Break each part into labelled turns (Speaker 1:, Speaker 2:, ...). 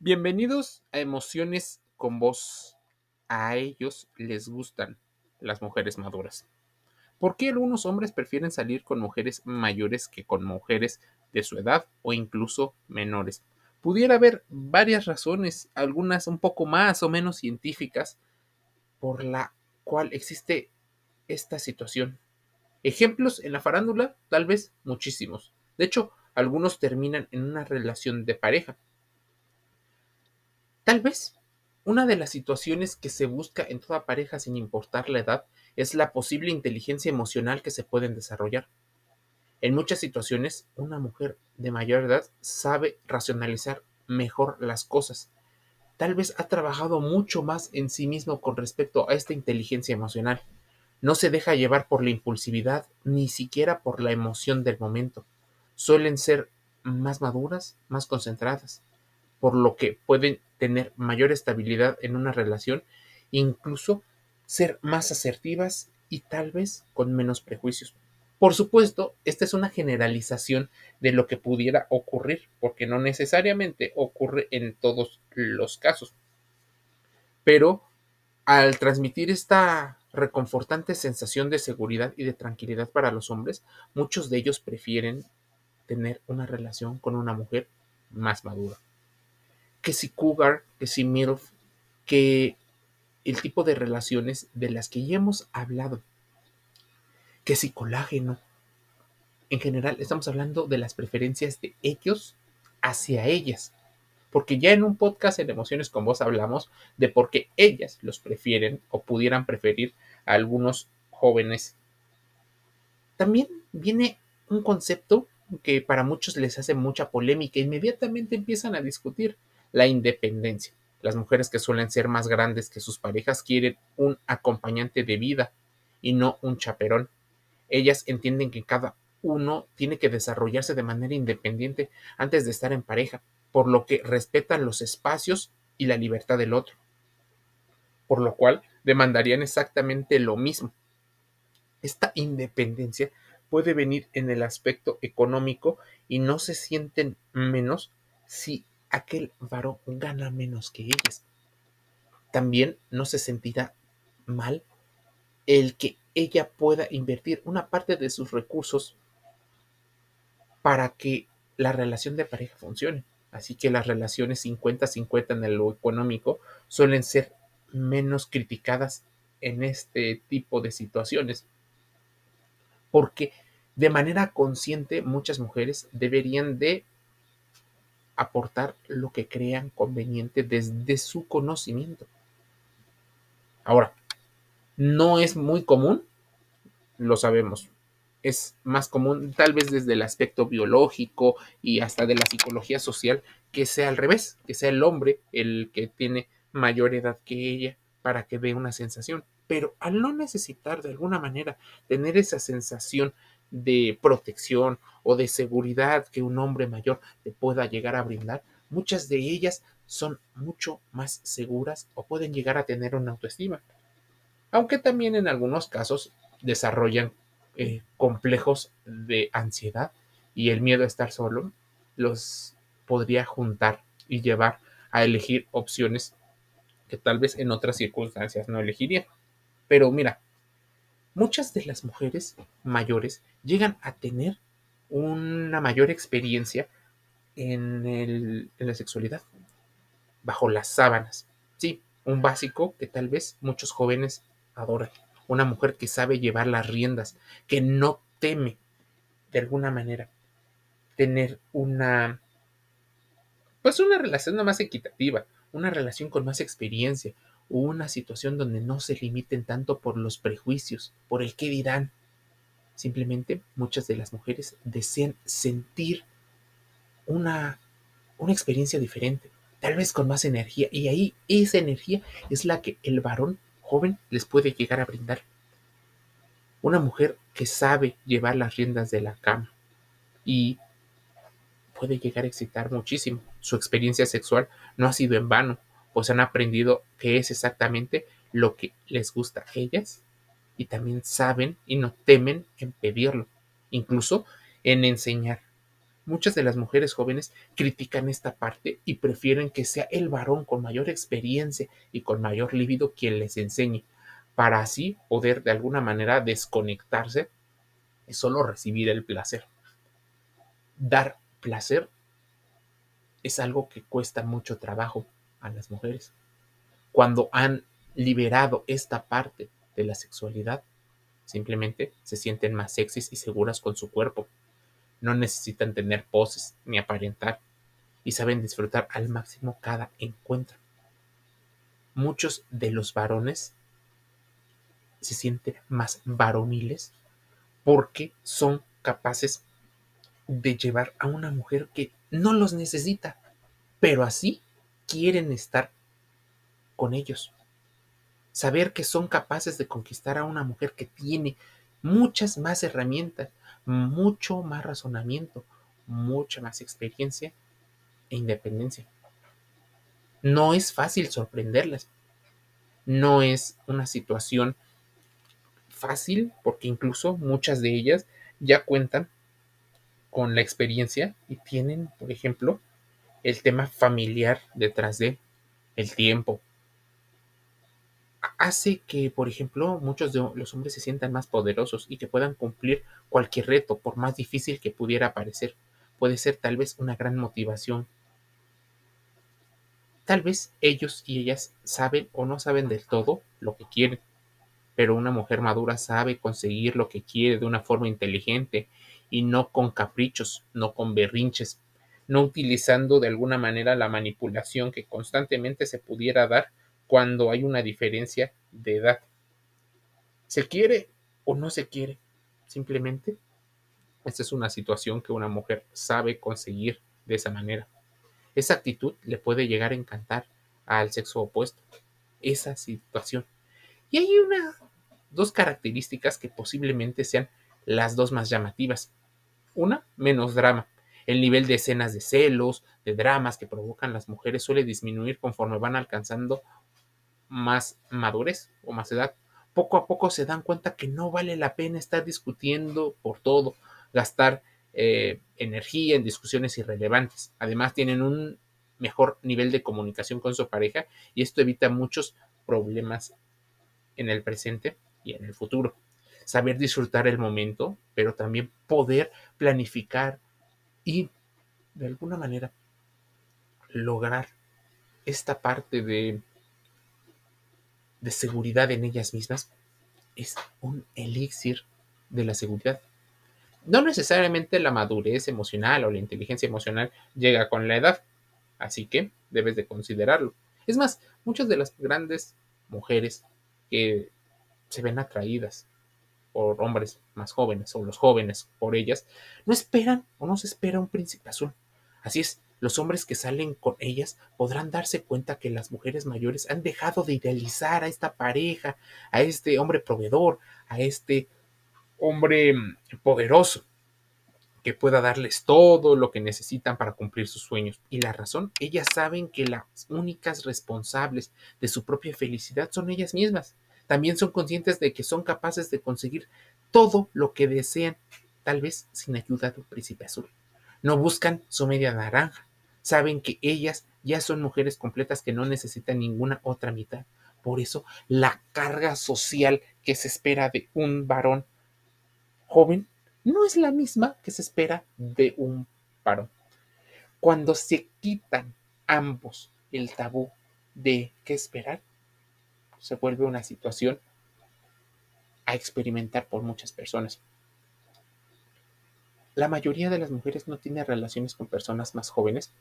Speaker 1: Bienvenidos a Emociones con Voz. A ellos les gustan las mujeres maduras. ¿Por qué algunos hombres prefieren salir con mujeres mayores que con mujeres de su edad o incluso menores? Pudiera haber varias razones, algunas un poco más o menos científicas, por la cual existe esta situación. Ejemplos en la farándula, tal vez muchísimos. De hecho, algunos terminan en una relación de pareja. Tal vez una de las situaciones que se busca en toda pareja sin importar la edad es la posible inteligencia emocional que se pueden desarrollar. En muchas situaciones, una mujer de mayor edad sabe racionalizar mejor las cosas. Tal vez ha trabajado mucho más en sí mismo con respecto a esta inteligencia emocional. No se deja llevar por la impulsividad ni siquiera por la emoción del momento. Suelen ser más maduras, más concentradas, por lo que pueden tener mayor estabilidad en una relación, incluso ser más asertivas y tal vez con menos prejuicios. Por supuesto, esta es una generalización de lo que pudiera ocurrir, porque no necesariamente ocurre en todos los casos. Pero al transmitir esta reconfortante sensación de seguridad y de tranquilidad para los hombres, muchos de ellos prefieren tener una relación con una mujer más madura que si cougar, que si MILF, que el tipo de relaciones de las que ya hemos hablado, que si colágeno. En general, estamos hablando de las preferencias de ellos hacia ellas. Porque ya en un podcast en Emociones con Vos hablamos de por qué ellas los prefieren o pudieran preferir a algunos jóvenes. También viene un concepto que para muchos les hace mucha polémica. Inmediatamente empiezan a discutir la independencia. Las mujeres que suelen ser más grandes que sus parejas quieren un acompañante de vida y no un chaperón. Ellas entienden que cada uno tiene que desarrollarse de manera independiente antes de estar en pareja, por lo que respetan los espacios y la libertad del otro. Por lo cual demandarían exactamente lo mismo. Esta independencia puede venir en el aspecto económico y no se sienten menos si aquel varón gana menos que ellas. También no se sentirá mal el que ella pueda invertir una parte de sus recursos para que la relación de pareja funcione. Así que las relaciones 50-50 en lo económico suelen ser menos criticadas en este tipo de situaciones. Porque de manera consciente muchas mujeres deberían de aportar lo que crean conveniente desde su conocimiento. Ahora, no es muy común, lo sabemos. Es más común tal vez desde el aspecto biológico y hasta de la psicología social que sea al revés, que sea el hombre el que tiene mayor edad que ella para que dé una sensación. Pero al no necesitar de alguna manera tener esa sensación de protección o de seguridad que un hombre mayor te pueda llegar a brindar, muchas de ellas son mucho más seguras o pueden llegar a tener una autoestima. Aunque también en algunos casos desarrollan eh, complejos de ansiedad y el miedo a estar solo los podría juntar y llevar a elegir opciones que tal vez en otras circunstancias no elegirían. Pero mira, muchas de las mujeres mayores llegan a tener una mayor experiencia en, la sexualidad, bajo las sábanas. Sí, un básico que tal vez muchos jóvenes adoran. Una mujer que sabe llevar las riendas, que no teme de alguna manera tener una pues una relación más equitativa, una relación con más experiencia, una situación donde no se limiten tanto por los prejuicios, por el qué dirán. Simplemente muchas de las mujeres desean sentir una, una experiencia diferente, tal vez con más energía, y ahí esa energía es la que el varón joven les puede llegar a brindar. Una mujer que sabe llevar las riendas de la cama y puede llegar a excitar muchísimo. Su experiencia sexual no ha sido en vano, pues han aprendido qué es exactamente lo que les gusta a ellas y también saben y no temen en pedirlo, incluso en enseñar. Muchas de las mujeres jóvenes critican esta parte y prefieren que sea el varón con mayor experiencia y con mayor líbido quien les enseñe, para así poder de alguna manera desconectarse y solo recibir el placer. Dar placer es algo que cuesta mucho trabajo a las mujeres. Cuando han liberado esta parte de la sexualidad, simplemente se sienten más sexys y seguras con su cuerpo no necesitan tener poses ni aparentar y saben disfrutar al máximo cada encuentro. Muchos de los varones se sienten más varoniles porque son capaces de llevar a una mujer que no los necesita, pero así quieren estar con ellos. Saber que son capaces de conquistar a una mujer que tiene muchas más herramientas, mucho más razonamiento, mucha más experiencia e independencia. No es fácil sorprenderlas. No es una situación fácil porque incluso muchas de ellas ya cuentan con la experiencia y tienen, por ejemplo, el tema familiar detrás de el tiempo, hace que, por ejemplo, muchos de los hombres se sientan más poderosos y que puedan cumplir cualquier reto, por más difícil que pudiera parecer. Puede ser tal vez una gran motivación. Tal vez ellos y ellas saben o no saben del todo lo que quieren, pero una mujer madura sabe conseguir lo que quiere de una forma inteligente y no con caprichos, no con berrinches, no utilizando de alguna manera la manipulación que constantemente se pudiera dar cuando hay una diferencia de edad. ¿Se quiere o no se quiere? Simplemente, esta es una situación que una mujer sabe conseguir de esa manera. Esa actitud le puede llegar a encantar al sexo opuesto. Esa situación. Y hay una, dos características que posiblemente sean las dos más llamativas. Una, menos drama. El nivel de escenas de celos, de dramas que provocan las mujeres suele disminuir conforme van alcanzando más madurez o más edad, poco a poco se dan cuenta que no vale la pena estar discutiendo por todo, gastar eh, energía en discusiones irrelevantes. Además, tienen un mejor nivel de comunicación con su pareja y esto evita muchos problemas en el presente y en el futuro. Saber disfrutar el momento, pero también poder planificar y de alguna manera lograr esta parte de de seguridad en ellas mismas es un elixir de la seguridad. No necesariamente la madurez emocional o la inteligencia emocional llega con la edad, así que debes de considerarlo. Es más, muchas de las grandes mujeres que se ven atraídas por hombres más jóvenes o los jóvenes por ellas, no esperan o no se espera un príncipe azul. Así es, los hombres que salen con ellas podrán darse cuenta que las mujeres mayores han dejado de idealizar a esta pareja, a este hombre proveedor, a este hombre poderoso que pueda darles todo lo que necesitan para cumplir sus sueños. Y la razón, ellas saben que las únicas responsables de su propia felicidad son ellas mismas. También son conscientes de que son capaces de conseguir todo lo que desean, tal vez sin ayuda de un príncipe azul. No buscan su media naranja, saben que ellas ya son mujeres completas que no necesitan ninguna otra mitad. Por eso la carga social que se espera de un varón joven no es la misma que se espera de un varón. Cuando se quitan ambos el tabú de qué esperar, se vuelve una situación a experimentar por muchas personas. La mayoría de las mujeres no tiene relaciones con personas más jóvenes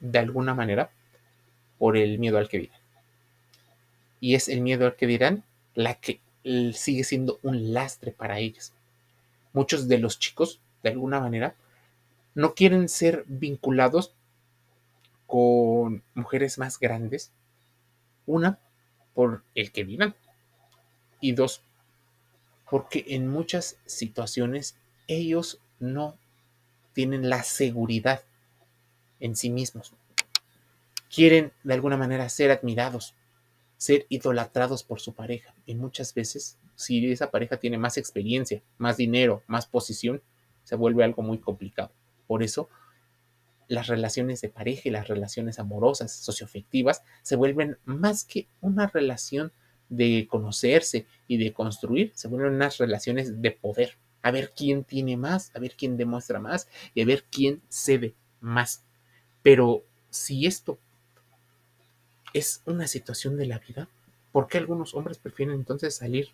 Speaker 1: de alguna manera por el miedo al que dirán. Y es el miedo al que dirán la que sigue siendo un lastre para ellas. Muchos de los chicos, de alguna manera, no quieren ser vinculados con mujeres más grandes. Una, por el que vivan. Y dos, porque en muchas situaciones ellos no tienen la seguridad en sí mismos. Quieren de alguna manera ser admirados, ser idolatrados por su pareja. Y muchas veces, si esa pareja tiene más experiencia, más dinero, más posición, se vuelve algo muy complicado. Por eso, las relaciones de pareja y las relaciones amorosas, socioafectivas, se vuelven más que una relación de conocerse y de construir, se vuelven unas relaciones de poder. A ver quién tiene más, a ver quién demuestra más y a ver quién cede más. Pero si esto es una situación de la vida, ¿por qué algunos hombres prefieren entonces salir?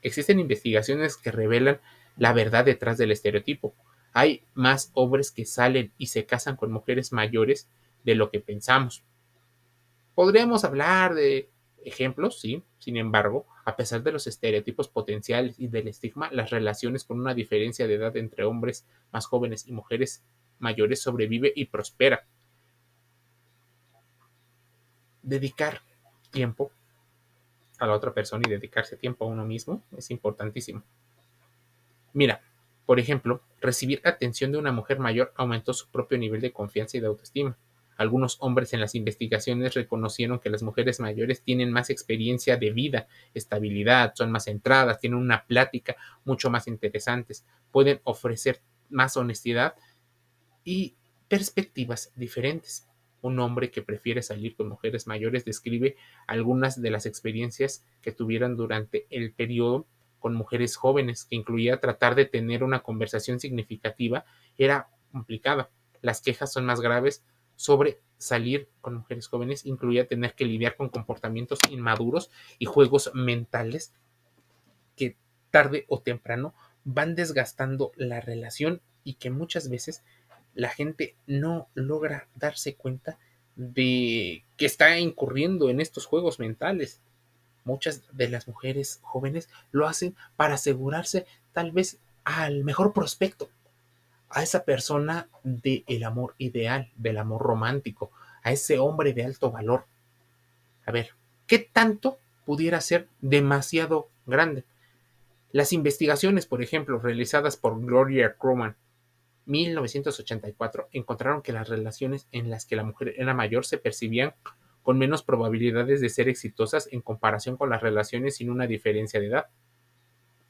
Speaker 1: Existen investigaciones que revelan la verdad detrás del estereotipo. Hay más hombres que salen y se casan con mujeres mayores de lo que pensamos. Podríamos hablar de ejemplos, sí, sin embargo, a pesar de los estereotipos potenciales y del estigma, las relaciones con una diferencia de edad entre hombres más jóvenes y mujeres mayores sobrevive y prospera. Dedicar tiempo a la otra persona y dedicarse tiempo a uno mismo es importantísimo. Mira, por ejemplo, recibir atención de una mujer mayor aumentó su propio nivel de confianza y de autoestima. Algunos hombres en las investigaciones reconocieron que las mujeres mayores tienen más experiencia de vida, estabilidad, son más centradas, tienen una plática mucho más interesantes, pueden ofrecer más honestidad y perspectivas diferentes. Un hombre que prefiere salir con mujeres mayores describe algunas de las experiencias que tuvieron durante el periodo con mujeres jóvenes, que incluía tratar de tener una conversación significativa, era complicada. Las quejas son más graves sobre salir con mujeres jóvenes, incluía tener que lidiar con comportamientos inmaduros y juegos mentales que tarde o temprano van desgastando la relación y que muchas veces la gente no logra darse cuenta de que está incurriendo en estos juegos mentales. Muchas de las mujeres jóvenes lo hacen para asegurarse tal vez al mejor prospecto, a esa persona del amor ideal, del amor romántico, a ese hombre de alto valor. A ver, ¿qué tanto pudiera ser demasiado grande? Las investigaciones, por ejemplo, realizadas por Gloria Croman 1984 encontraron que las relaciones en las que la mujer era mayor se percibían con menos probabilidades de ser exitosas en comparación con las relaciones sin una diferencia de edad.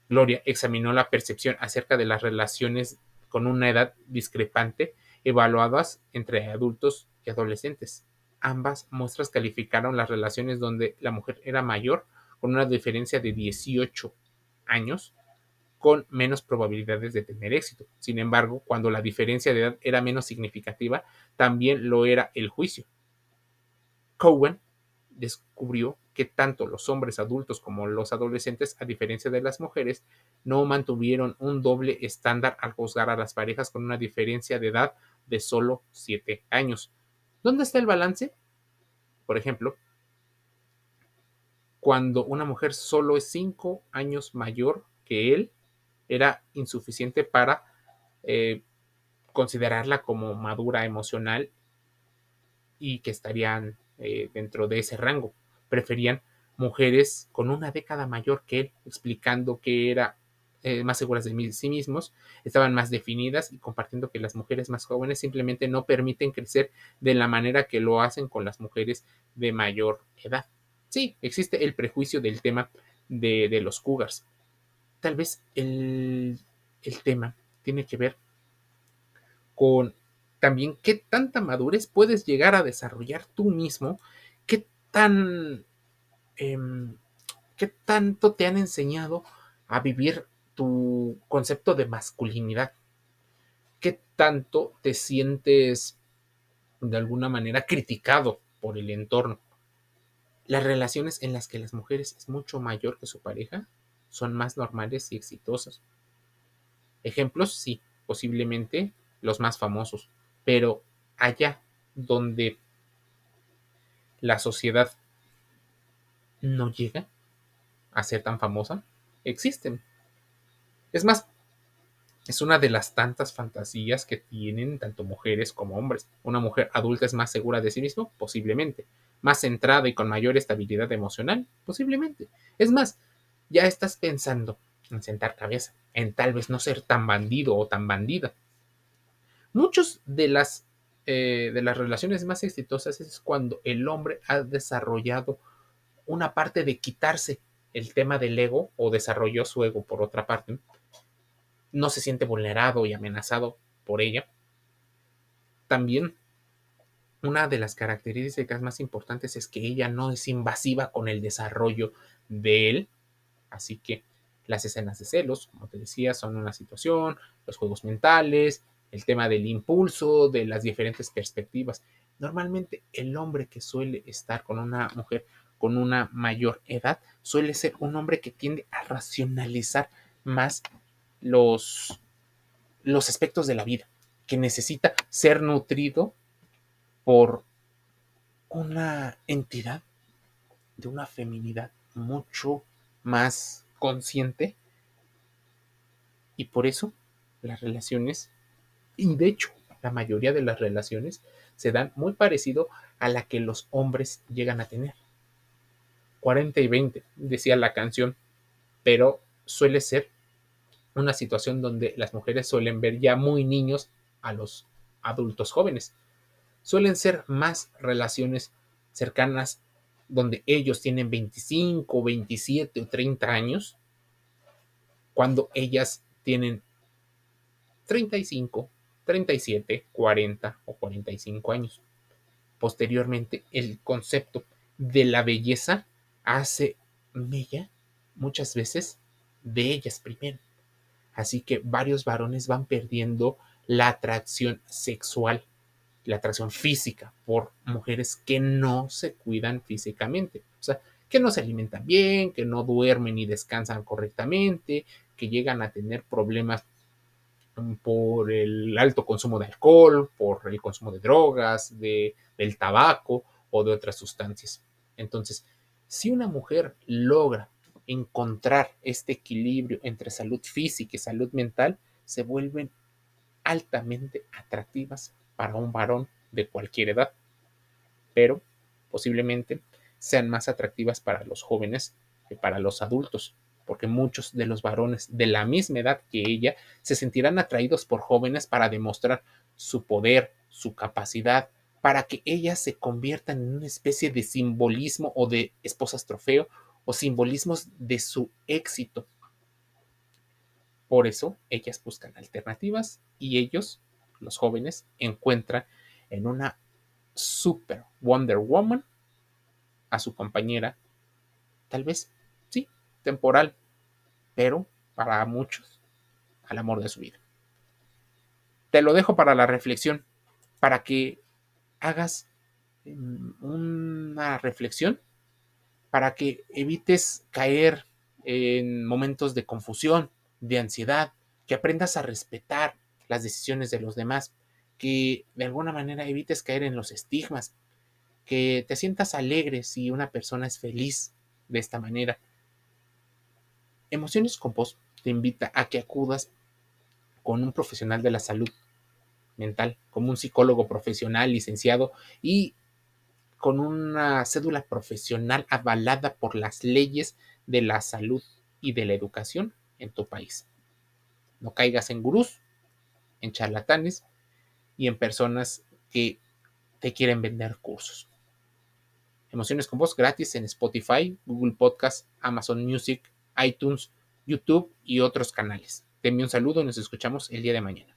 Speaker 1: Gloria examinó la percepción acerca de las relaciones con una edad discrepante evaluadas entre adultos y adolescentes. Ambas muestras calificaron las relaciones donde la mujer era mayor con una diferencia de 18 años con menos probabilidades de tener éxito. Sin embargo, cuando la diferencia de edad era menos significativa, también lo era el juicio. Cowen descubrió que tanto los hombres adultos como los adolescentes, a diferencia de las mujeres, no mantuvieron un doble estándar al juzgar a las parejas con una diferencia de edad de solo 7 años. ¿Dónde está el balance? Por ejemplo, cuando una mujer solo es 5 años mayor que él, era insuficiente para eh, considerarla como madura emocional y que estarían eh, dentro de ese rango. Preferían mujeres con una década mayor que él, explicando que era eh, más seguras de sí mismos, estaban más definidas y compartiendo que las mujeres más jóvenes simplemente no permiten crecer de la manera que lo hacen con las mujeres de mayor edad. Sí, existe el prejuicio del tema de, los cougars, tal vez el, tema tiene que ver con también qué tanta madurez puedes llegar a desarrollar tú mismo, qué tan, em, qué tanto te han enseñado a vivir tu concepto de masculinidad, qué tanto te sientes de alguna manera criticado por el entorno. Las relaciones en las que las mujeres es mucho mayor que su pareja son más normales y exitosos. Ejemplos, sí, posiblemente los más famosos, pero allá donde la sociedad no llega a ser tan famosa, existen. Es más, es una de las tantas fantasías que tienen tanto mujeres como hombres. Una mujer adulta es más segura de sí misma, posiblemente. Más centrada y con mayor estabilidad emocional, posiblemente. Es más, ya estás pensando en sentar cabeza, en tal vez no ser tan bandido o tan bandida. Muchos de las, eh, de las relaciones más exitosas es cuando el hombre ha desarrollado una parte de quitarse el tema del ego o desarrolló su ego por otra parte. No se siente vulnerado y amenazado por ella. También una de las características más importantes es que ella no es invasiva con el desarrollo de él, así que las escenas de celos, como te decía, son una situación, los juegos mentales, el tema del impulso, de las diferentes perspectivas. Normalmente el hombre que suele estar con una mujer con una mayor edad suele ser un hombre que tiende a racionalizar más los, los aspectos de la vida, que necesita ser nutrido por una entidad de una feminidad mucho más consciente y por eso las relaciones y de hecho la mayoría de las relaciones se dan muy parecido a la que los hombres llegan a tener. 40 y 20, decía la canción, pero suele ser una situación donde las mujeres suelen ver ya muy niños a los adultos jóvenes. Suelen ser más relaciones cercanas donde ellos tienen 25, 27 o 30 años, cuando ellas tienen 35, 37, 40 o 45 años. Posteriormente, el concepto de la belleza hace mella muchas veces de ellas primero. Así que varios varones van perdiendo la atracción sexual, la atracción física por mujeres que no se cuidan físicamente. O sea, que no se alimentan bien, que no duermen y descansan correctamente, que llegan a tener problemas por el alto consumo de alcohol, por el consumo de drogas, de, del tabaco o de otras sustancias. Entonces, si una mujer logra encontrar este equilibrio entre salud física y salud mental, se vuelven altamente atractivas para un varón de cualquier edad, pero posiblemente sean más atractivas para los jóvenes que para los adultos, porque muchos de los varones de la misma edad que ella se sentirán atraídos por jóvenes para demostrar su poder, su capacidad, para que ellas se conviertan en una especie de simbolismo o de esposas trofeo o simbolismos de su éxito. Por eso ellas buscan alternativas y ellos, los jóvenes, encuentran en una super Wonder Woman a su compañera, tal vez, temporal, pero para muchos, al amor de su vida. Te lo dejo para la reflexión, para que hagas mm, una reflexión, para que evites caer en momentos de confusión, de ansiedad, que aprendas a respetar las decisiones de los demás, que de alguna manera evites caer en los estigmas, que te sientas alegre si una persona es feliz de esta manera, Emociones con te invita a que acudas con un profesional de la salud mental, como un psicólogo profesional licenciado y con una cédula profesional avalada por las leyes de la salud y de la educación en tu país. No caigas en gurús, en charlatanes y en personas que te quieren vender cursos. Emociones con voz gratis en Spotify, Google Podcast, Amazon Music, iTunes, YouTube y otros canales. Te un saludo y nos escuchamos el día de mañana.